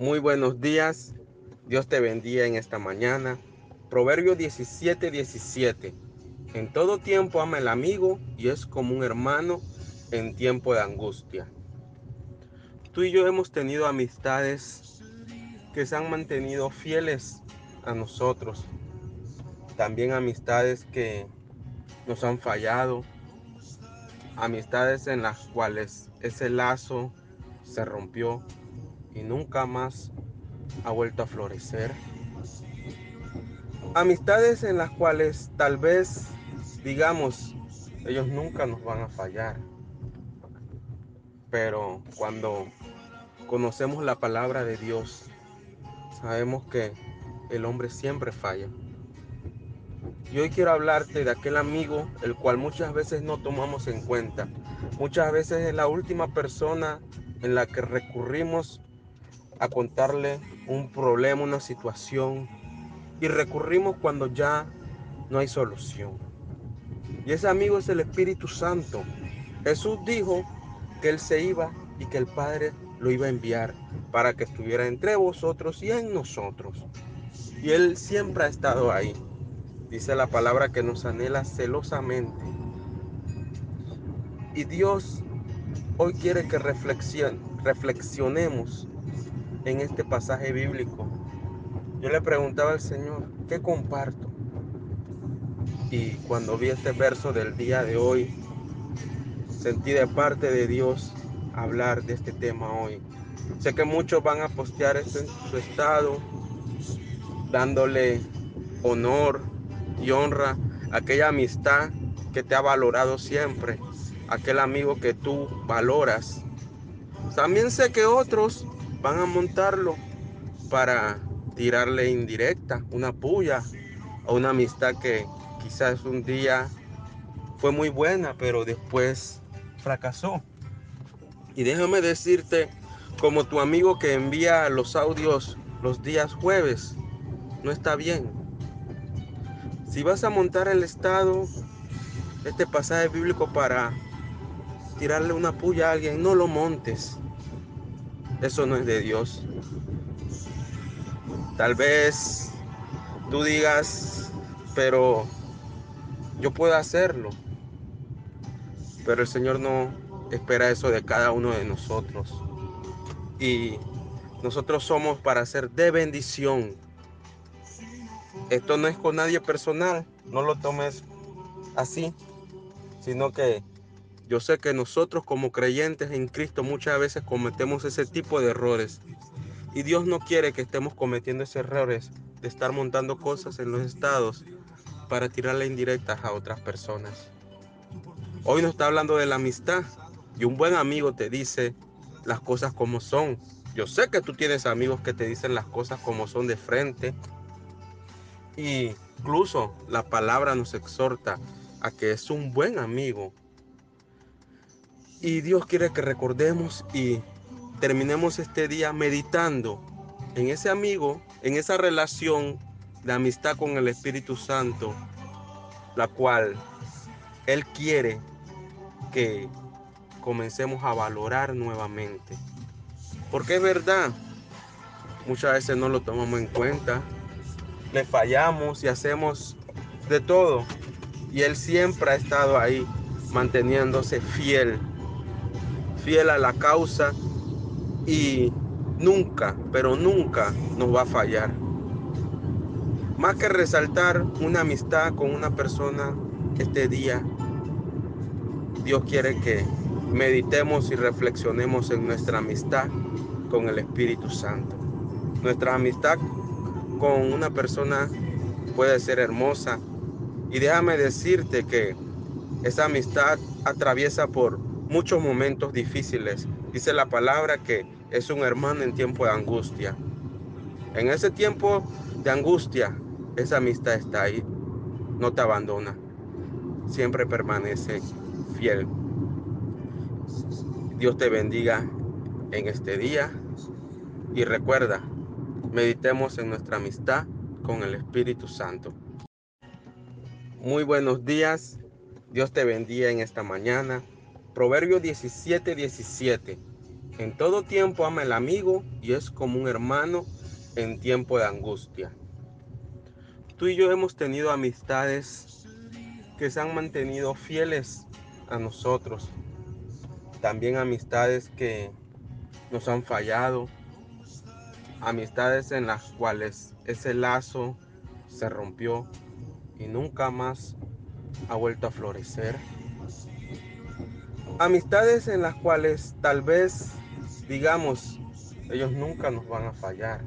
Muy buenos días. Dios te bendiga en esta mañana. Proverbio 17, 17. En todo tiempo ama el amigo y es como un hermano en tiempo de angustia. Tú y yo hemos tenido amistades que se han mantenido fieles a nosotros. También amistades que nos han fallado. Amistades en las cuales ese lazo se rompió y nunca más ha vuelto a florecer. Amistades en las cuales tal vez digamos, ellos nunca nos van a fallar. Pero cuando conocemos la palabra de Dios, sabemos que el hombre siempre falla. Y hoy quiero hablarte de aquel amigo el cual muchas veces no tomamos en cuenta. Muchas veces es la última persona en la que recurrimos a contarle un problema, una situación. Y recurrimos cuando ya no hay solución. Y ese amigo es el Espíritu Santo. Jesús dijo que Él se iba y que el Padre lo iba a enviar para que estuviera entre vosotros y en nosotros. Y Él siempre ha estado ahí. Dice la palabra que nos anhela celosamente. Y Dios hoy quiere que reflexionemos en este pasaje bíblico. Yo le preguntaba al Señor, ¿qué comparto? Y cuando vi este verso del día de hoy, sentí de parte de Dios hablar de este tema hoy. Sé que muchos van a postear esto en su estado, dándole honor y honra aquella amistad que te ha valorado siempre, aquel amigo que tú valoras. También sé que otros van a montarlo para tirarle indirecta, una puya a una amistad que quizás un día fue muy buena, pero después fracasó. Y déjame decirte, como tu amigo que envía los audios los días jueves, no está bien. Si vas a montar el estado, este pasaje bíblico para tirarle una puya a alguien, no lo montes. Eso no es de Dios. Tal vez tú digas, pero yo puedo hacerlo. Pero el Señor no espera eso de cada uno de nosotros. Y nosotros somos para ser de bendición. Esto no es con nadie personal, no lo tomes así, sino que yo sé que nosotros como creyentes en Cristo muchas veces cometemos ese tipo de errores. Y Dios no quiere que estemos cometiendo esos errores de estar montando cosas en los estados para tirarle indirectas a otras personas. Hoy nos está hablando de la amistad y un buen amigo te dice las cosas como son. Yo sé que tú tienes amigos que te dicen las cosas como son de frente. Incluso la palabra nos exhorta a que es un buen amigo y Dios quiere que recordemos y terminemos este día meditando en ese amigo, en esa relación de amistad con el Espíritu Santo, la cual Él quiere que comencemos a valorar nuevamente. Porque es verdad, muchas veces no lo tomamos en cuenta, le fallamos y hacemos de todo. Y Él siempre ha estado ahí manteniéndose fiel fiel a la causa y nunca, pero nunca nos va a fallar. Más que resaltar una amistad con una persona este día, Dios quiere que meditemos y reflexionemos en nuestra amistad con el Espíritu Santo. Nuestra amistad con una persona puede ser hermosa y déjame decirte que esa amistad atraviesa por muchos momentos difíciles. Dice la palabra que es un hermano en tiempo de angustia. En ese tiempo de angustia, esa amistad está ahí. No te abandona. Siempre permanece fiel. Dios te bendiga en este día y recuerda, meditemos en nuestra amistad con el Espíritu Santo. Muy buenos días. Dios te bendiga en esta mañana. Proverbio 17, 17. En todo tiempo ama el amigo y es como un hermano en tiempo de angustia. Tú y yo hemos tenido amistades que se han mantenido fieles a nosotros. También amistades que nos han fallado. Amistades en las cuales ese lazo se rompió y nunca más ha vuelto a florecer. Amistades en las cuales tal vez digamos, ellos nunca nos van a fallar.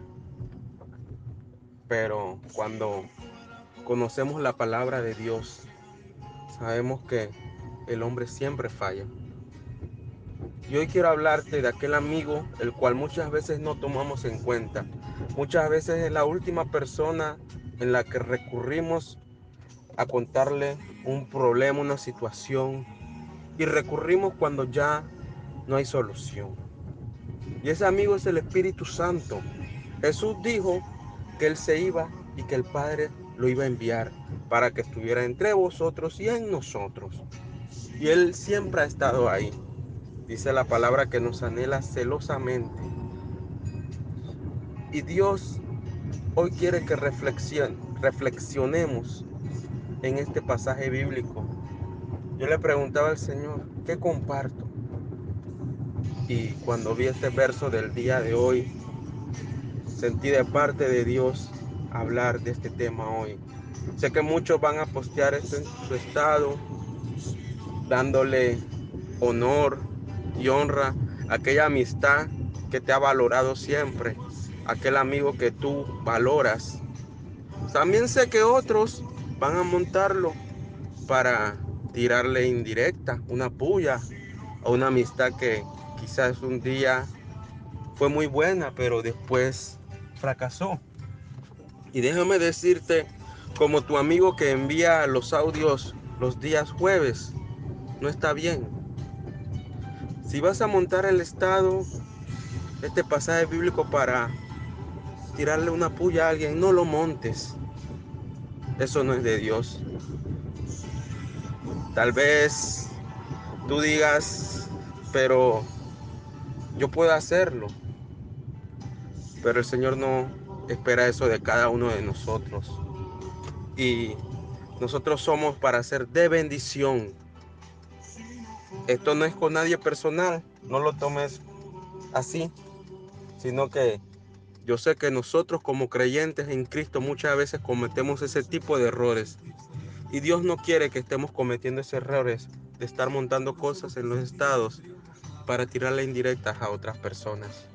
Pero cuando conocemos la palabra de Dios, sabemos que el hombre siempre falla. Y hoy quiero hablarte de aquel amigo el cual muchas veces no tomamos en cuenta. Muchas veces es la última persona en la que recurrimos a contarle un problema, una situación. Y recurrimos cuando ya no hay solución. Y ese amigo es el Espíritu Santo. Jesús dijo que Él se iba y que el Padre lo iba a enviar para que estuviera entre vosotros y en nosotros. Y Él siempre ha estado ahí. Dice la palabra que nos anhela celosamente. Y Dios hoy quiere que reflexionemos en este pasaje bíblico. Yo le preguntaba al Señor, ¿qué comparto? Y cuando vi este verso del día de hoy, sentí de parte de Dios hablar de este tema hoy. Sé que muchos van a postear esto en su estado, dándole honor y honra a aquella amistad que te ha valorado siempre, aquel amigo que tú valoras. También sé que otros van a montarlo para tirarle indirecta, una puya a una amistad que quizás un día fue muy buena, pero después fracasó. Y déjame decirte, como tu amigo que envía los audios los días jueves, no está bien. Si vas a montar el estado, este pasaje bíblico para tirarle una puya a alguien, no lo montes. Eso no es de Dios. Tal vez tú digas, pero yo puedo hacerlo. Pero el Señor no espera eso de cada uno de nosotros. Y nosotros somos para ser de bendición. Esto no es con nadie personal, no lo tomes así, sino que yo sé que nosotros como creyentes en Cristo muchas veces cometemos ese tipo de errores. Y Dios no quiere que estemos cometiendo esos errores de estar montando cosas en los estados para tirarle indirectas a otras personas.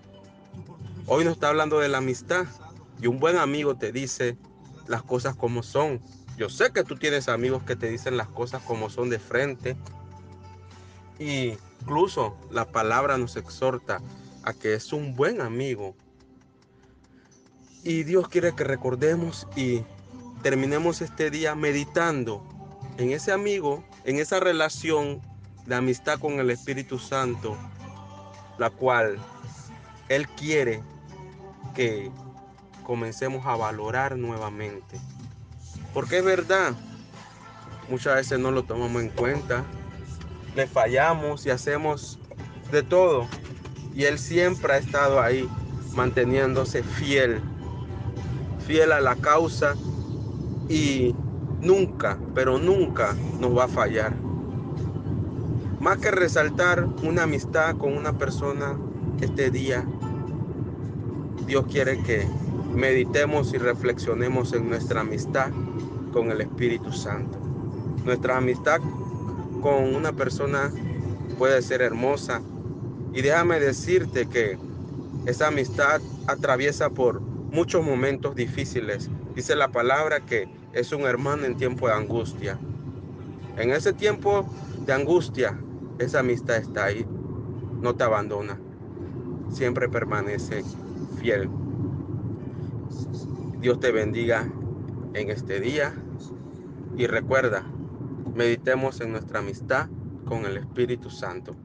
Hoy nos está hablando de la amistad y un buen amigo te dice las cosas como son. Yo sé que tú tienes amigos que te dicen las cosas como son de frente. Incluso la palabra nos exhorta a que es un buen amigo. Y Dios quiere que recordemos y terminemos este día meditando en ese amigo, en esa relación de amistad con el Espíritu Santo, la cual Él quiere que comencemos a valorar nuevamente. Porque es verdad, muchas veces no lo tomamos en cuenta, le fallamos y hacemos de todo. Y Él siempre ha estado ahí manteniéndose fiel, fiel a la causa y nunca, pero nunca nos va a fallar. Más que resaltar una amistad con una persona este día, Dios quiere que meditemos y reflexionemos en nuestra amistad con el Espíritu Santo. Nuestra amistad con una persona puede ser hermosa y déjame decirte que esa amistad atraviesa por muchos momentos difíciles. Dice la palabra que es un hermano en tiempo de angustia. En ese tiempo de angustia, esa amistad está ahí, no te abandona, siempre permanece fiel. Dios te bendiga en este día y recuerda, meditemos en nuestra amistad con el Espíritu Santo.